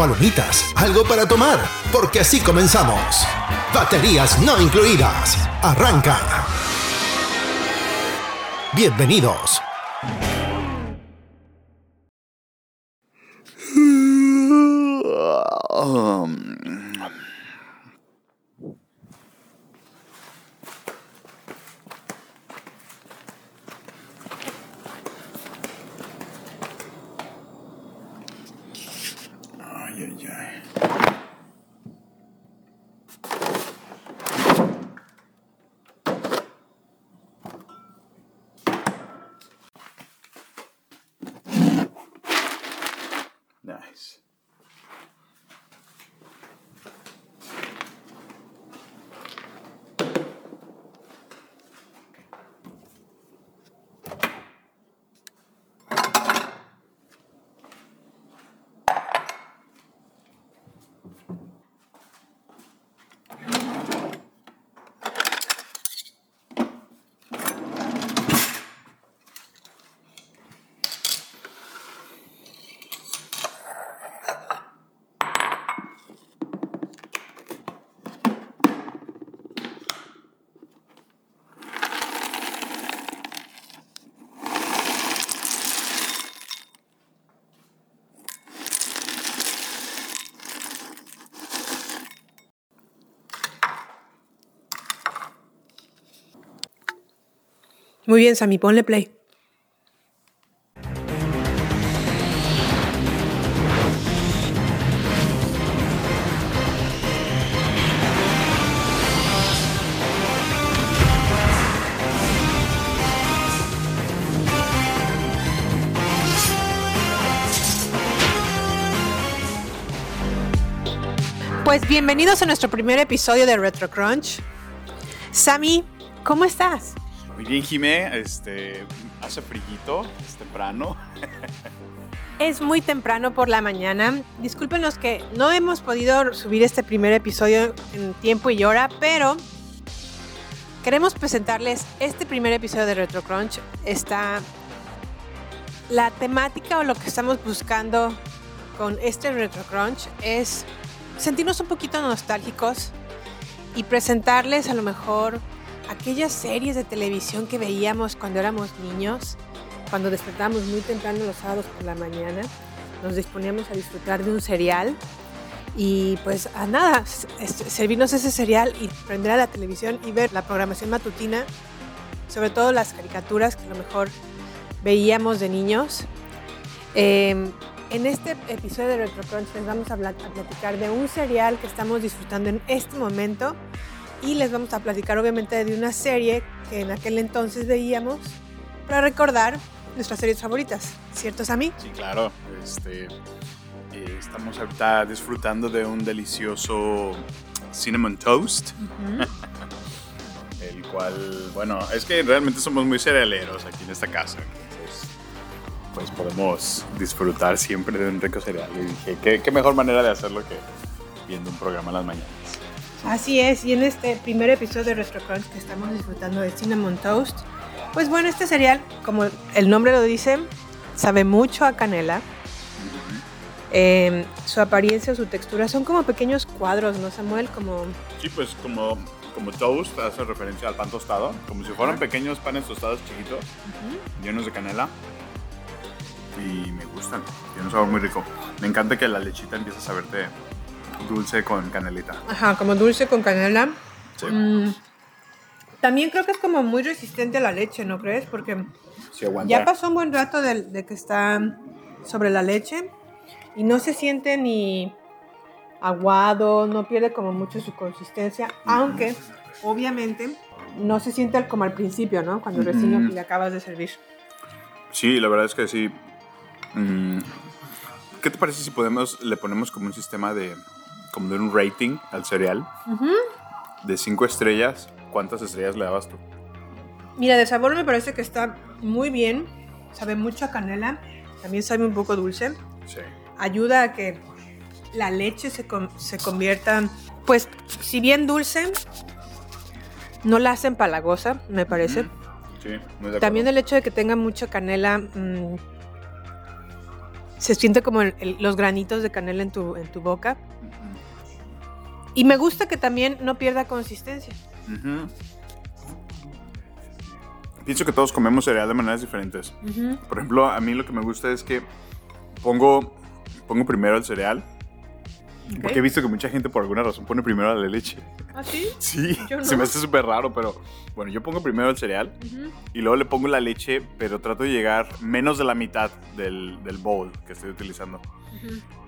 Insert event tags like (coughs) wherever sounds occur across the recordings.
palomitas, algo para tomar, porque así comenzamos. Baterías no incluidas. Arranca. Bienvenidos. (laughs) Ay, ay, ay. Nice. Muy bien, Sammy, ponle play. Pues bienvenidos a nuestro primer episodio de Retro Crunch. Sammy, ¿cómo estás? Jimé. Este, hace frillito, es temprano. (laughs) Es muy temprano por la mañana. Discúlpenos que no hemos podido subir este primer episodio en tiempo y hora, pero queremos presentarles este primer episodio de Retro Crunch. Está la temática o lo que estamos buscando con este Retro Crunch es sentirnos un poquito nostálgicos y presentarles a lo mejor aquellas series de televisión que veíamos cuando éramos niños, cuando despertábamos muy temprano los sábados por la mañana, nos disponíamos a disfrutar de un cereal y pues a nada, servirnos ese cereal y prender a la televisión y ver la programación matutina, sobre todo las caricaturas que a lo mejor veíamos de niños. Eh, en este episodio de Retro Crunch les vamos a, hablar- a platicar de un cereal que estamos disfrutando en este momento y les vamos a platicar obviamente de una serie que en aquel entonces veíamos para recordar nuestras series favoritas, ¿cierto Sammy? Sí, claro. Este, eh, estamos ahorita disfrutando de un delicioso cinnamon toast. (laughs) El cual, bueno, es que realmente somos muy cerealeros aquí en esta casa. Entonces, pues podemos disfrutar siempre de un rico cereal. Y dije, ¿qué, qué mejor manera de hacerlo que viendo un programa en las mañanas. Así es, y en este primer episodio de Retro Crunch que estamos disfrutando de Cinnamon Toast, pues bueno, este cereal, como el nombre lo dice, sabe mucho a canela. Eh, su apariencia, su textura son como pequeños cuadros, ¿no, Samuel? Como Sí, pues como, como toast hace referencia al pan tostado, como si fueran pequeños panes tostados chiquitos, llenos de canela. Y me gustan, tiene un sabor muy rico. Me encanta que la lechita empiece a saberte dulce con canelita. Ajá, como dulce con canela. Sí. Mm, también creo que es como muy resistente a la leche, ¿no crees? Porque Sí, ya pasó un buen rato de, de que está sobre la leche y no se siente ni aguado, no pierde como mucho su consistencia, aunque obviamente no se siente como al principio, ¿no? Cuando recién Ujú. le acabas de servir. Sí, la verdad es que sí. Mm, ¿Qué te parece si podemos, le ponemos como un sistema de, como de un rating al cereal? De cinco estrellas, ¿cuántas estrellas le dabas tú? Mira, de sabor me parece que está muy bien, sabe mucho a canela, también sabe un poco dulce. Sí. ayuda a que la leche se, se convierta, pues, si bien dulce, no la hacen palagosa, me parece. Sí, muy de. También el hecho de que tenga mucha canela, mm, se siente como el- el- los granitos de canela en tu, en tu boca. Y me gusta que también no pierda consistencia. Ujú. Pienso que todos comemos cereal de maneras diferentes. Por ejemplo, a mí lo que me gusta es que pongo, pongo primero el cereal. Porque he visto que mucha gente por alguna razón pone primero la leche. ¿Ah, sí? (laughs) Sí, no. se me hace súper raro, pero bueno, yo pongo primero el cereal y luego le pongo la leche, pero trato de llegar menos de la mitad del, del bowl que estoy utilizando.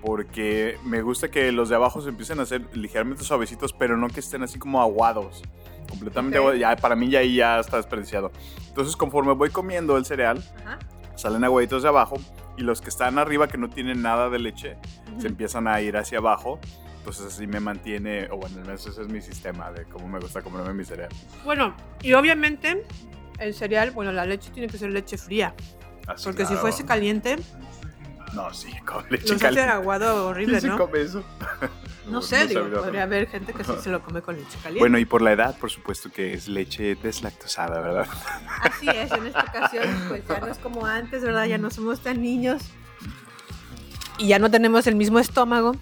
Porque me gusta que los de abajo se empiecen a hacer ligeramente suavecitos, pero no que estén así como aguados. Completamente Ok. aguados. Ya, para mí ya ahí ya está desperdiciado. Entonces, conforme voy comiendo el cereal, Ajá. salen aguaditos de abajo y los que están arriba que no tienen nada de leche se empiezan a ir hacia abajo. Entonces así me mantiene, o bueno, al menos ese es mi sistema de cómo me gusta comerme mi cereal. Bueno, y obviamente el cereal, bueno, la leche tiene que ser leche fría. Así, Porque si fuese caliente, No, sí, con leche caliente. aguado horrible, ¿Sí se ¿no? come eso? No sé, digo, podría haber gente que sí se lo come con leche caliente. Bueno, y por la edad, por supuesto que es leche deslactosada, ¿verdad? Así es, en esta ocasión, pues ya no es como antes, ¿verdad? Ya no somos tan niños. Y ya no tenemos el mismo estómago.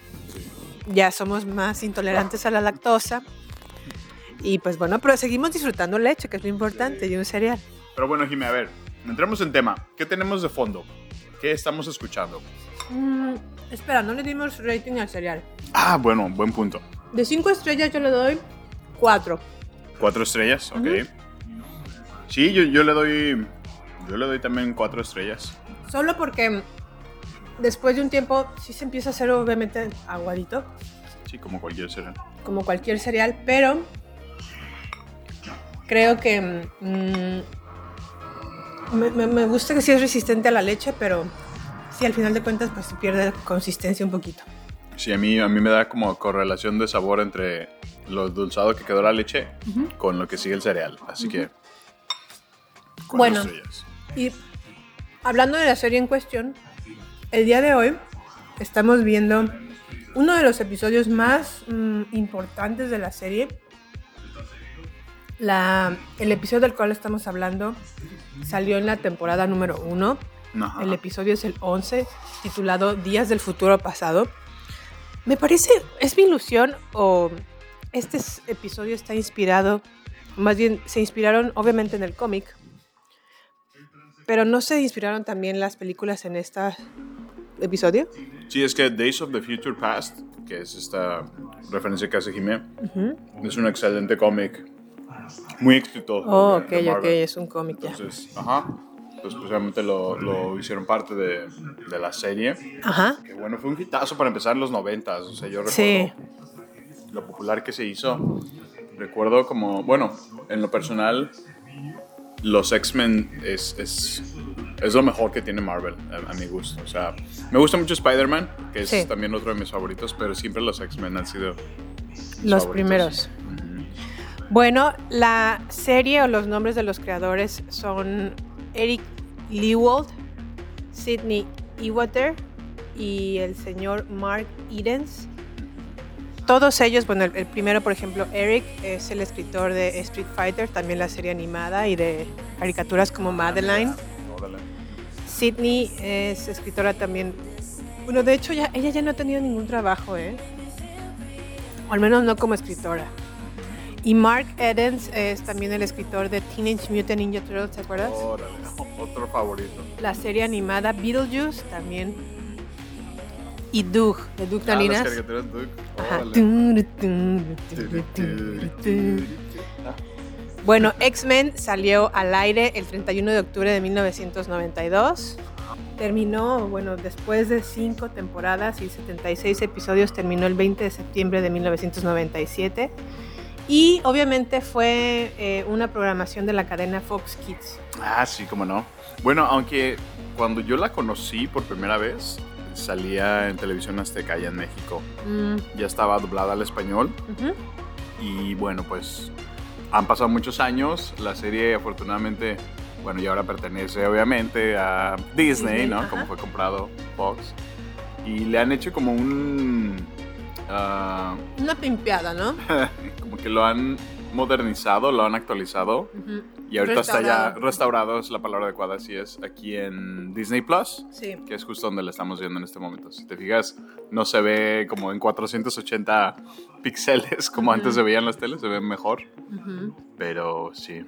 Ya somos más intolerantes a la lactosa. Y pues bueno, pero seguimos disfrutando leche, que es lo importante, y un cereal. Pero bueno, Jimé, a ver, entremos en tema. ¿Qué tenemos de fondo? ¿Qué estamos escuchando? Mm, espera, no le dimos rating al cereal. Ah, bueno, buen punto. De 5 estrellas yo le doy 4. Cuatro estrellas, ok. Sí, yo, yo le doy. Yo le doy también cuatro estrellas. Solo porque después de un tiempo sí se empieza a hacer obviamente aguadito. Sí, como cualquier cereal. como cualquier cereal, pero creo que mm, me, me- me gusta que sí es resistente a la leche, pero sí al final de cuentas pues se pierde consistencia un poquito. Sí, a mí, a mí me da como correlación de sabor entre lo dulzado que quedó la leche con lo que sigue el cereal. Así que. cuatro Bueno. estrellas. Y hablando de la serie en cuestión, el día de hoy estamos viendo uno de los episodios más mm, importantes de la serie. La, el episodio del cual estamos hablando salió en la temporada número 1. Ajá. El episodio es el 11, titulado Días del futuro pasado. Me parece, es mi ilusión o este episodio está inspirado, más bien se inspiraron obviamente en el cómic, pero no se inspiraron también las películas en este episodio. Sí, es que Days of the Future Past, que es esta referencia que hace Jimé, es un excelente cómic. Muy exitoso. Oh, ok, ok, es un cómic ya. Entonces, ajá. Pues precisamente lo, lo hicieron parte de, de la serie. Ajá. Que bueno, fue un hitazo para empezar en los noventas. O sea, yo recuerdo Sí. lo popular que se hizo. Recuerdo como, bueno, en lo personal, los X-Men es, es, es lo mejor que tiene Marvel, a, a mi gusto. O sea, me gusta mucho Spider-Man, que es Sí. también otro de mis favoritos, pero siempre los X-Men han sido Los favoritos. primeros. Bueno, la serie o los nombres de los creadores son Eric Lewald, Sidney Ewater y el señor Mark Edens. Todos ellos, bueno, el, el primero, por ejemplo, Eric es el escritor de Street Fighter, también la serie animada y de caricaturas como Madeline. Órale. Sidney es escritora también. Bueno, de hecho, ya, ella ya no ha tenido ningún trabajo, ¿eh? O al menos no como escritora. Y Mark Edens es también el escritor de Teenage Mutant Ninja Turtles, ¿te acuerdas? Órale, (laughs) otro favorito. La serie animada Beetlejuice también. y Doug, de Doug Ah, las caricaturas. Ajá. Turu, turu. Bueno, X-Men salió al aire el 31 de octubre de 1992. Terminó, bueno, después de cinco temporadas y 76 episodios, terminó el 20 de septiembre de 1997. Y obviamente fue eh, una programación de la cadena Fox Kids. Ah, sí, cómo no. Bueno, aunque cuando yo la conocí por primera vez, salía en televisión azteca allá en México. Mm, Ya estaba doblada al español y bueno, pues han pasado muchos años. La serie afortunadamente, bueno, y ahora pertenece obviamente a Disney, Disney, ¿no? ajá. Como fue comprado Fox. Y le han hecho como un... ah, Una pimpeada, ¿no? (laughs) como que lo han modernizado, lo han actualizado. Y ahorita está ya Restaurado. es la palabra adecuada, así es, aquí en Disney Plus, Sí. que es justo donde la estamos viendo en este momento. Si te fijas, no se ve como en 480 píxeles como antes se veían las teles, se ve mejor, pero sí.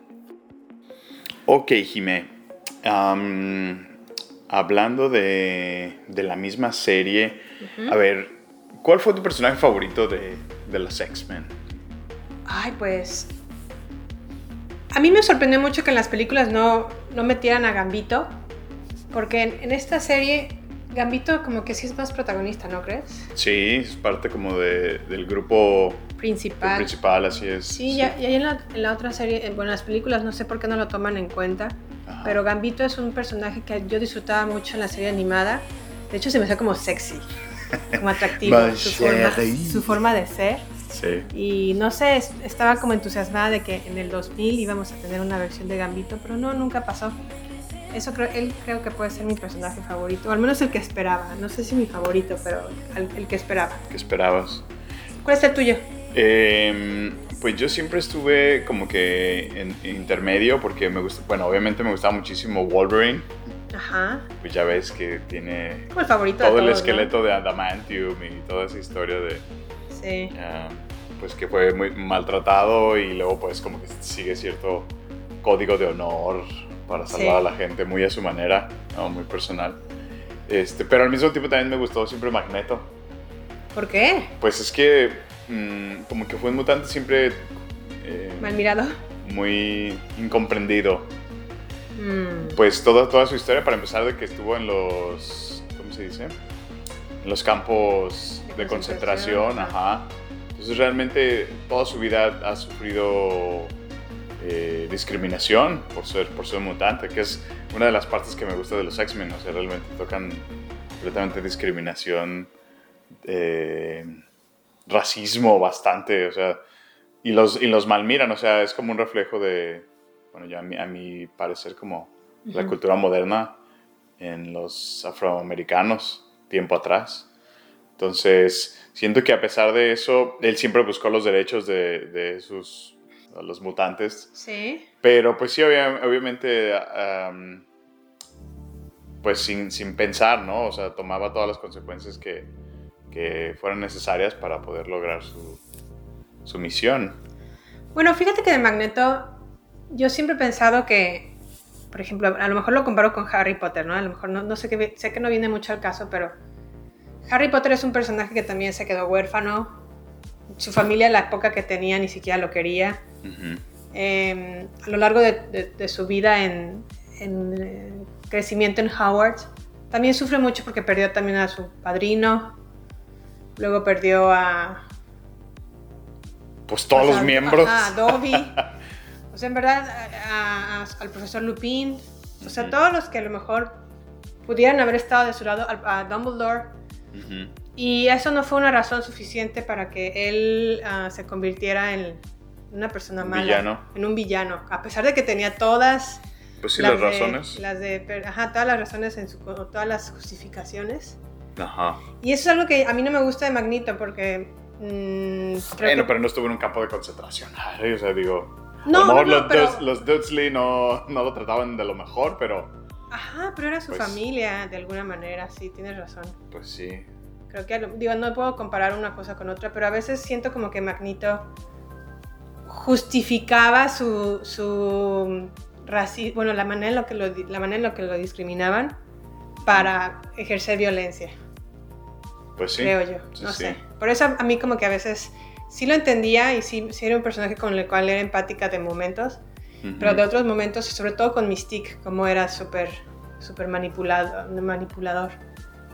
Ok, Jimé. Hablando de, de la misma serie, a ver, ¿cuál fue tu personaje favorito de, de los X-Men? Ay, pues. A mí me sorprendió mucho que en las películas no, no metieran a Gambito. Porque en, en esta serie, Gambito como que sí es más protagonista, ¿no crees? Sí, es parte como de- del grupo Principal. principal, así es. Sí, ya, y ahí en la, en la otra serie, en, bueno, en las películas no sé por qué no lo toman en cuenta. Ajá. Pero Gambito es un personaje que yo disfrutaba mucho en la serie animada. De hecho, se me hacía como sexy, como atractivo. Su, forma, su forma de ser. Sí. Y no sé, es- estaba como entusiasmada de que en el 2000 íbamos a tener una versión de Gambito, pero no, nunca pasó. Eso creo, él creo que puede ser mi personaje favorito, o al menos el que esperaba. No sé si mi favorito, pero el, el que esperaba. ¿Qué esperabas? ¿Cuál es el tuyo? Em, pues yo siempre estuve como que en, en intermedio porque me gusta, bueno, obviamente me gustaba muchísimo Wolverine, Ajá. pues ya ves que tiene Como el favorito todo de el todos, esqueleto de Adamantium y toda esa historia de, ¿no? Sí. ah, pues que fue muy maltratado y luego pues como que sigue cierto código de honor para salvar Sí. a la gente muy a su manera, ¿no? muy personal. Este, pero al mismo tiempo también me gustó siempre Magneto. ¿Por qué? Pues es que mm, como que fue un mutante siempre eh, Mal mirado. muy incomprendido. Mm, Pues toda, toda su historia, para empezar, de que estuvo en los, ¿cómo se dice? En los campos De de concentración, concentración, ajá. Entonces realmente toda su vida ha sufrido eh, discriminación por ser, por ser mutante, que es una de las partes que me gusta de los X-Men, o sea, realmente tocan completamente discriminación, eh, racismo bastante, o sea, y los, y los malmiran, o sea, es como un reflejo de, bueno, ya a mi, a mi parecer, como la Ujú. cultura moderna en los afroamericanos, tiempo atrás. Entonces, siento que a pesar de eso, él siempre buscó los derechos de, de sus, los mutantes, sí. pero pues sí, obvia- obviamente, am, pues sin, sin pensar, ¿no? O sea, tomaba todas las consecuencias que, que fueran necesarias para poder lograr su, su misión. Bueno, fíjate que de Magneto, yo siempre he pensado que, por ejemplo, a lo mejor lo comparo con Harry Potter, ¿no? A lo mejor no, no sé, que, sé que no viene mucho al caso, pero Harry Potter es un personaje que también se quedó huérfano. Su familia, la época que tenía, ni siquiera lo quería. Eh, a lo largo de, de- de su vida en, en, eh, crecimiento en Howard, también sufre mucho porque perdió también a su padrino. Luego perdió a, Pues todos los miembros. ajá, a Dobby. (laughs) O sea, en verdad, a- a- al profesor Lupin. O sea, todos los que a lo mejor pudieran haber estado de su lado, al- a Dumbledore. Ujú. Y eso no fue una razón suficiente para que él ah, se convirtiera en una persona Un mala. villano. En un villano. A pesar de que tenía todas Pues sí, las, de- razones. Las de, ajá, todas las razones en su, todas las justificaciones. Ajá. Y eso es algo que a mí no me gusta de Magneto porque... mm, creo Bueno, que- pero no estuvo en un campo de concentración. (laughs) O sea, digo. No, a lo mejor no, los, pero- Durs- los no, no lo trataban de lo mejor, pero Ajá, pero era su Pues- familia de alguna manera, sí, tienes razón. pues sí. Creo que, digo, no puedo comparar una cosa con otra, pero a veces siento como que Magneto justificaba su, su racismo, bueno, la manera, en lo que lo, la manera en la que lo discriminaban para ejercer violencia. Pues sí. creo yo. Sí, no sí. sé. Por eso a mí como que a veces sí lo entendía y sí, sí era un personaje con el cual era empática de momentos, Ujú. pero de otros momentos, sobre todo con Mystique, como era súper súper manipulado, manipulador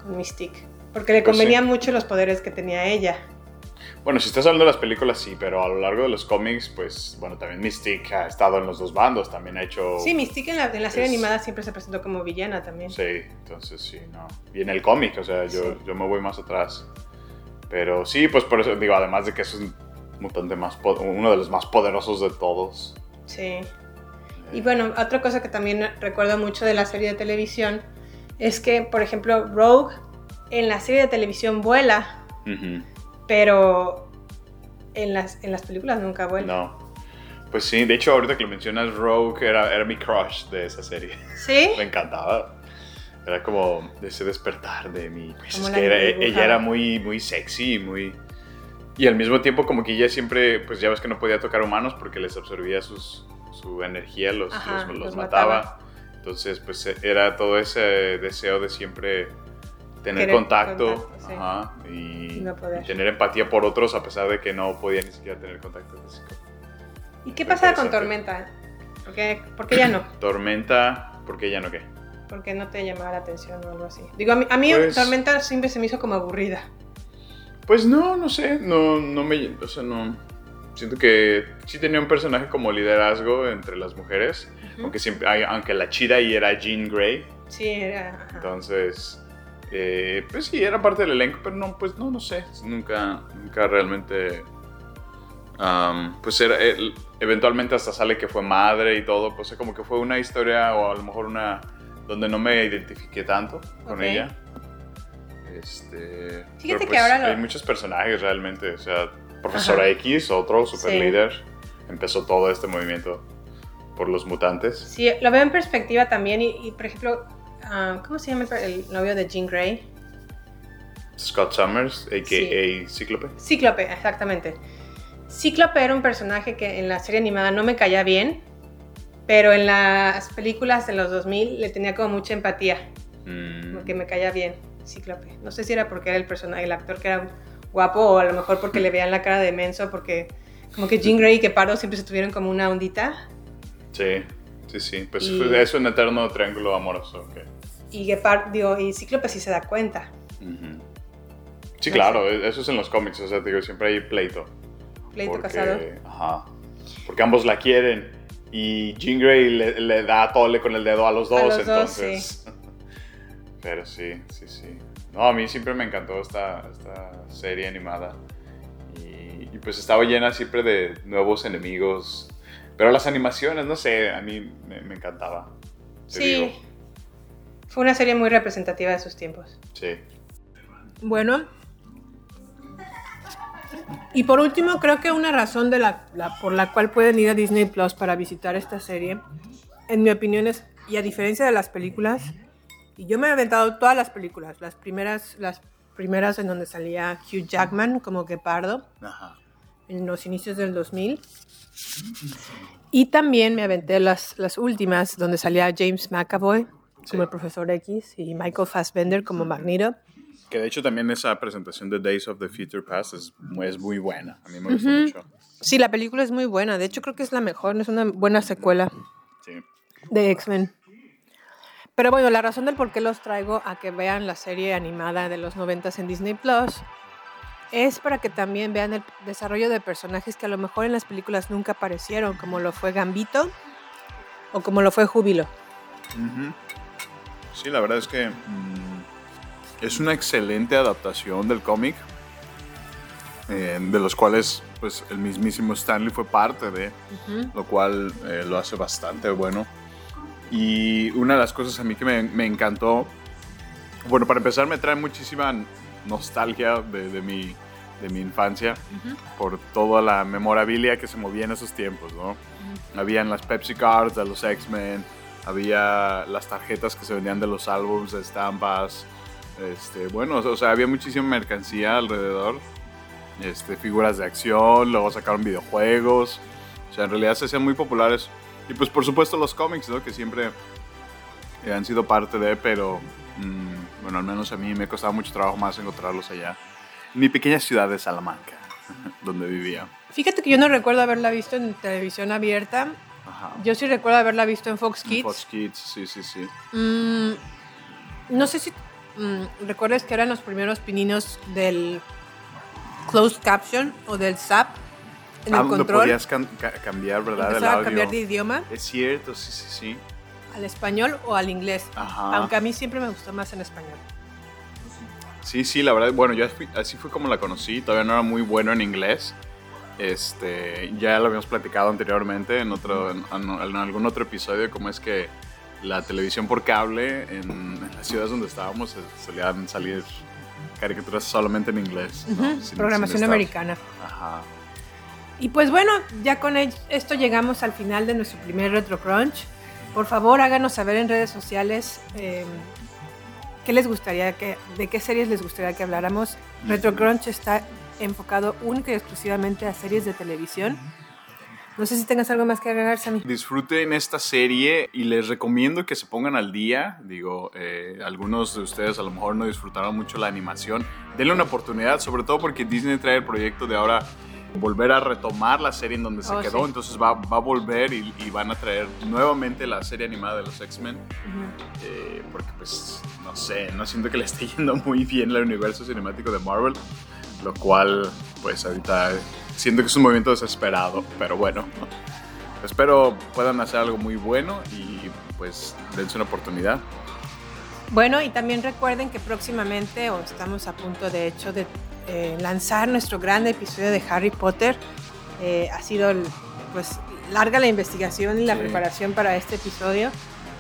con Mystique. Porque le Pues sí. convenían mucho los poderes que tenía ella. Bueno, si estás hablando de las películas, sí, pero a lo largo de los cómics, pues, bueno, también Mystique ha estado en los dos bandos, también ha hecho... Sí, Mystique en la, en la serie Es- animada siempre se presentó como villana también. Sí, entonces sí, no. Y en el cómic, o sea, yo, Sí. yo me voy más atrás. Pero sí, pues por eso digo, además de que es un mutante más, uno de los más poderosos de todos. Sí. Y bueno, otra cosa que también recuerdo mucho de la serie de televisión es que, por ejemplo, Rogue en la serie de televisión vuela, pero en las, en las películas nunca vuela. No. Pues sí, de hecho, ahorita que lo mencionas, Rogue era, era mi crush de esa serie. ¿Sí? (laughs) Me encantaba. Era como ese despertar de mi... Pues Como es que era- ella era muy, muy sexy, muy... Y al mismo tiempo como que ella siempre, pues ya ves que no podía tocar humanos porque les absorbía sus, su energía, los, Ajá, los, los los mataba. mataba. Entonces, pues era todo ese deseo de siempre tener Querer contacto, contacto, sí. ajá, y, No y tener empatía por otros a pesar de que no podía ni siquiera tener contacto físico. ¿Y qué Muy pasa con. Tormenta? ¿Por qué, por qué ya no? (coughs) Tormenta, ¿por qué ya no qué? ¿Por qué no te llamaba la atención o algo así? Digo, a mí, a mí Pues- Tormenta siempre se me hizo como aburrida. Pues no, no sé, no, no me, o sea, no, siento que sí tenía un personaje como liderazgo entre las mujeres, aunque siempre, aunque la chida ahí era Jean Grey, Sí, era... ajá. entonces, eh, pues sí, era parte del elenco, pero no, pues no, no sé, nunca, nunca realmente, am, pues era, eventualmente hasta sale que fue madre y todo, pues como que fue una historia o a lo mejor una, donde no me identifiqué tanto con ella. Este, Fíjate que ahora lo- hay muchos personajes realmente, o sea, Profesora Ajá. X, otro super Sí. líder, empezó todo este movimiento por los mutantes. Sí, lo veo en perspectiva también y, y, por ejemplo, ah, ¿cómo se llama el, el novio de Jean Grey? Scott Summers, a.k.a. Cíclope. Cíclope, exactamente. Cíclope era un personaje que en la serie animada no me caía bien, pero en las películas de los 2000 le tenía como mucha empatía, Mm, porque me caía bien Cíclope. No sé si era porque era el personaje, el actor que era guapo o a lo mejor porque le veían la cara de menso, porque como que Jean Grey y Gepardo siempre se tuvieron como una ondita Sí, sí, sí. Pues Y- es un eterno triángulo amoroso. ok. y Gepardo, digo, y Cíclope sí se da cuenta. Sí, No claro, e- eso es en los cómics, o sea, digo, siempre hay pleito. Pleito porque, casado. Ajá. Porque ambos la quieren y Jean Grey le, le da tole con el dedo a los dos, A los dos, entonces. (laughs) Pero sí, sí, sí. No, a mí siempre me encantó esta, esta serie animada. Y, y pues estaba llena siempre de nuevos enemigos. Pero las animaciones, no sé, a mí me, me encantaba. te Sí. digo. Fue una serie muy representativa de sus tiempos. Sí. Bueno. Y por último, creo que una razón de la, la- por la cual pueden ir a Disney Plus para visitar esta serie, en mi opinión es, y a diferencia de las películas, y yo me he aventado todas las películas, las primeras, las primeras en donde salía Hugh Jackman como Gepardo, Ajá. en los inicios del 2000. Y también me aventé las, las últimas, donde salía James McAvoy Sí. como el profesor X y Michael Fassbender como Magneto. Que de hecho también esa presentación de Days of the Future Past es, muy- es muy buena. A mí me gustó mucho. Sí, la película es muy buena. De hecho, creo que es la mejor. Es una buena secuela Sí. de X-Men. Pero bueno, la razón del por qué los traigo a que vean la serie animada de los 90 en Disney Plus es para que también vean el desarrollo de personajes que a lo mejor en las películas nunca aparecieron, como lo fue Gambito o como lo fue Júbilo. Ujú. Sí, la verdad es que mm, es una excelente adaptación del cómic, eh, de los cuales pues el mismísimo Stanley fue parte de, lo cual eh, lo hace bastante bueno. Y una de las cosas a mí que me, me encantó, bueno, para empezar me trae muchísima nostalgia de, de mi, de mi infancia por toda la memorabilia que se movía en esos tiempos, ¿no? Habían las Pepsi Cards de los X-Men, había las tarjetas que se vendían de los álbums de estampas, este, bueno, o sea, había muchísima mercancía alrededor, este, figuras de acción, luego sacaron videojuegos, o sea, en realidad se hacían muy populares. Y pues por supuesto los cómics, ¿no? Que siempre eh, han sido parte de, pero mm, Bueno, al menos a mí me costaba mucho trabajo más encontrarlos allá. Mi pequeña ciudad de Salamanca, (laughs) donde vivía. Fíjate que yo no recuerdo haberla visto en televisión abierta. Ajá. Yo sí recuerdo haberla visto en Fox Kids. Fox Kids, sí, sí, sí. Mm, no sé si mm, recuerdas que eran los primeros pininos del closed caption o del SAP en Ah, el donde control. podías can- ca- cambiar, ¿verdad? El Empezaba a audio. cambiar de idioma Es cierto, sí, sí, sí. al español o al inglés. Ajá. Aunque a mí siempre me gustó más en español. Sí, sí, la verdad, bueno, yo fui- así fue como la conocí, todavía no era muy bueno en inglés. Este, ya lo habíamos platicado anteriormente en otro en, en- en algún otro episodio cómo es que la televisión por cable en, en las ciudades donde estábamos eh, solían salir caricaturas solamente en inglés. ¿no? Ujú, Sin- Programación sin americana. Ajá. Y pues bueno, ya con esto llegamos al final de nuestro primer Retro Crunch. Por favor, háganos saber en redes sociales eh, qué les gustaría que, de qué series les gustaría que habláramos. Retro Crunch está enfocado única y exclusivamente a series de televisión. No sé si tengas algo más que agregar, Sammy. Disfruten esta serie y les recomiendo que se pongan al día. Digo, eh, algunos de ustedes a lo mejor no disfrutaron mucho la animación. Denle una oportunidad, sobre todo porque Disney trae el proyecto de ahora volver a retomar la serie en donde se Oh, quedó. sí. Entonces va, va a volver y, y van a traer nuevamente la serie animada de los X-Men. Eh, porque pues, no sé, no siento que le esté (laughs) yendo muy bien el universo cinemático de Marvel. Lo cual, pues ahorita siento que es un movimiento desesperado. Pero bueno, (laughs) espero puedan hacer algo muy bueno y pues dense una oportunidad. Bueno, y también recuerden que próximamente, o estamos a punto de hecho de eh, lanzar nuestro gran episodio de Harry Potter. Eh, ha sido pues larga la investigación y la Sí. preparación para este episodio.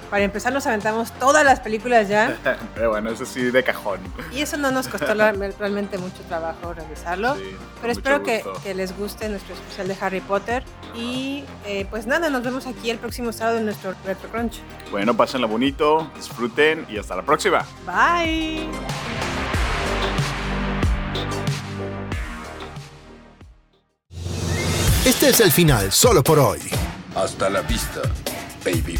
Para empezar nos aventamos todas las películas ya (laughs) Pero bueno, eso sí de cajón. y eso no nos costó (laughs) realmente mucho trabajo realizarlo. Sí, Pero espero que les guste nuestro especial de Harry Potter. Y eh, pues nada, nos vemos aquí el próximo sábado en nuestro Retro Crunch. Bueno, pásenla bonito, disfruten y hasta la próxima. Bye. Este es el final solo por hoy. Hasta la vista, baby.